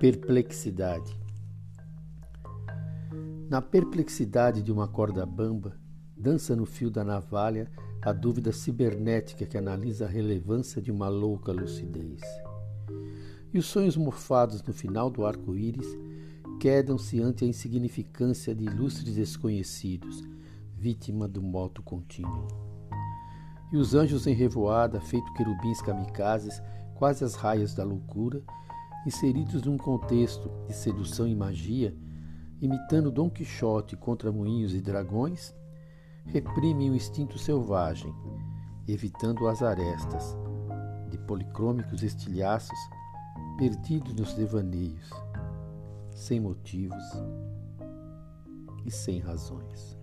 Perplexidade. Na perplexidade de uma corda bamba, dança no fio da navalha a dúvida cibernética que analisa a relevância de uma louca lucidez. E os sonhos morfados no final do arco-íris quedam-se ante a insignificância de ilustres desconhecidos, vítima do moto contínuo. E os anjos em revoada, feito querubins kamikazes, quase as raias da loucura, inseridos num contexto de sedução e magia, imitando Dom Quixote contra moinhos e dragões, reprimem o instinto selvagem, evitando as arestas de policrômicos estilhaços perdidos nos devaneios, sem motivos e sem razões.